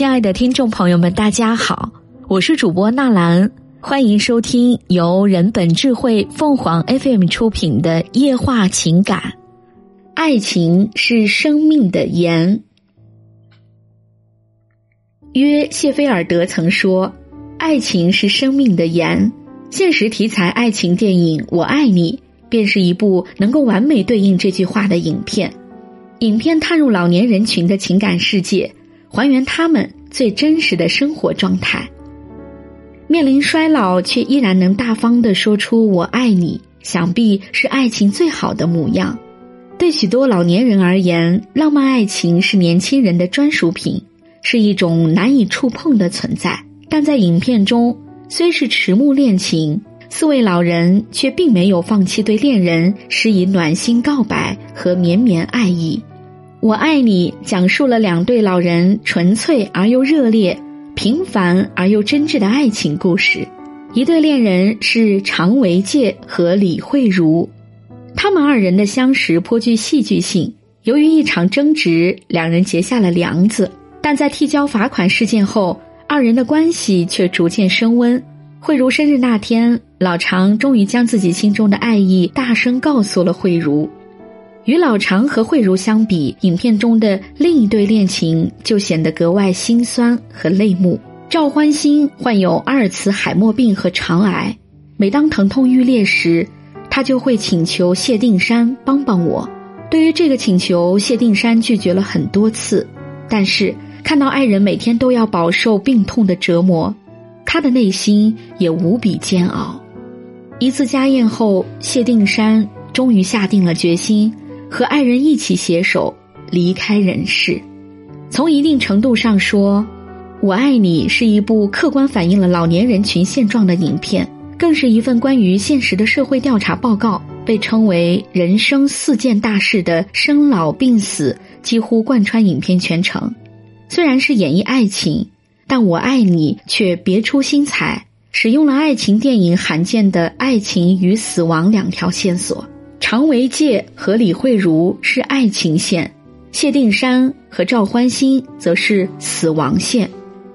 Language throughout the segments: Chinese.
亲爱的听众朋友们，大家好，我是主播纳兰，欢迎收听由人本智慧凤凰 FM 出品的《夜话情感》。爱情是生命的盐。约谢菲尔德曾说：“爱情是生命的盐。”现实题材爱情电影《我爱你》便是一部能够完美对应这句话的影片。影片踏入老年人群的情感世界。还原他们最真实的生活状态。面临衰老却依然能大方的说出“我爱你”，想必是爱情最好的模样。对许多老年人而言，浪漫爱情是年轻人的专属品，是一种难以触碰的存在。但在影片中，虽是迟暮恋情，四位老人却并没有放弃对恋人施以暖心告白和绵绵爱意。我爱你，讲述了两对老人纯粹而又热烈、平凡而又真挚的爱情故事。一对恋人是常维介和李慧茹，他们二人的相识颇具戏剧性。由于一场争执，两人结下了梁子。但在替交罚款事件后，二人的关系却逐渐升温。慧茹生日那天，老常终于将自己心中的爱意大声告诉了慧茹。与老常和慧茹相比，影片中的另一对恋情就显得格外心酸和泪目。赵欢欣患有阿尔茨海默病和肠癌，每当疼痛欲裂时，他就会请求谢定山帮帮我。对于这个请求，谢定山拒绝了很多次，但是看到爱人每天都要饱受病痛的折磨，他的内心也无比煎熬。一次家宴后，谢定山终于下定了决心。和爱人一起携手离开人世，从一定程度上说，《我爱你》是一部客观反映了老年人群现状的影片，更是一份关于现实的社会调查报告。被称为人生四件大事的生老病死几乎贯穿影片全程。虽然是演绎爱情，但我爱你却别出心裁，使用了爱情电影罕见的爱情与死亡两条线索。常维介和李慧茹是爱情线，谢定山和赵欢欣则是死亡线。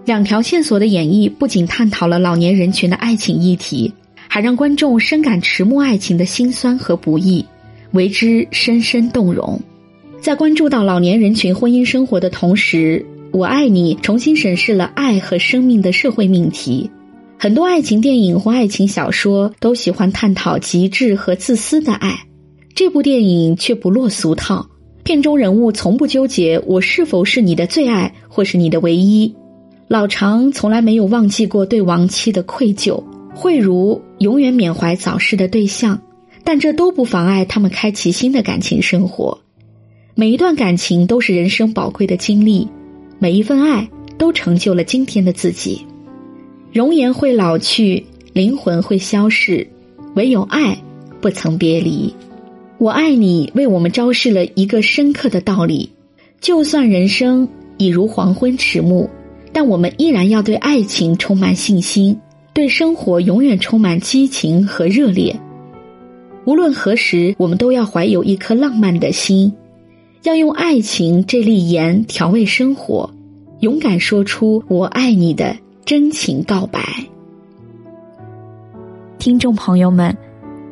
两条线索的演绎不仅探讨了老年人群的爱情议题，还让观众深感迟暮爱情的辛酸和不易，为之深深动容。在关注到老年人群婚姻生活的同时，《我爱你》重新审视了爱和生命的社会命题。很多爱情电影或爱情小说都喜欢探讨极致和自私的爱。这部电影却不落俗套，片中人物从不纠结我是否是你的最爱或是你的唯一。老常从来没有忘记过对亡妻的愧疚，慧茹永远缅怀早逝的对象，但这都不妨碍他们开启新的感情生活。每一段感情都是人生宝贵的经历，每一份爱都成就了今天的自己。容颜会老去，灵魂会消逝，唯有爱不曾别离。我爱你，为我们昭示了一个深刻的道理：就算人生已如黄昏迟暮，但我们依然要对爱情充满信心，对生活永远充满激情和热烈。无论何时，我们都要怀有一颗浪漫的心，要用爱情这粒盐调味生活，勇敢说出“我爱你”的真情告白。听众朋友们。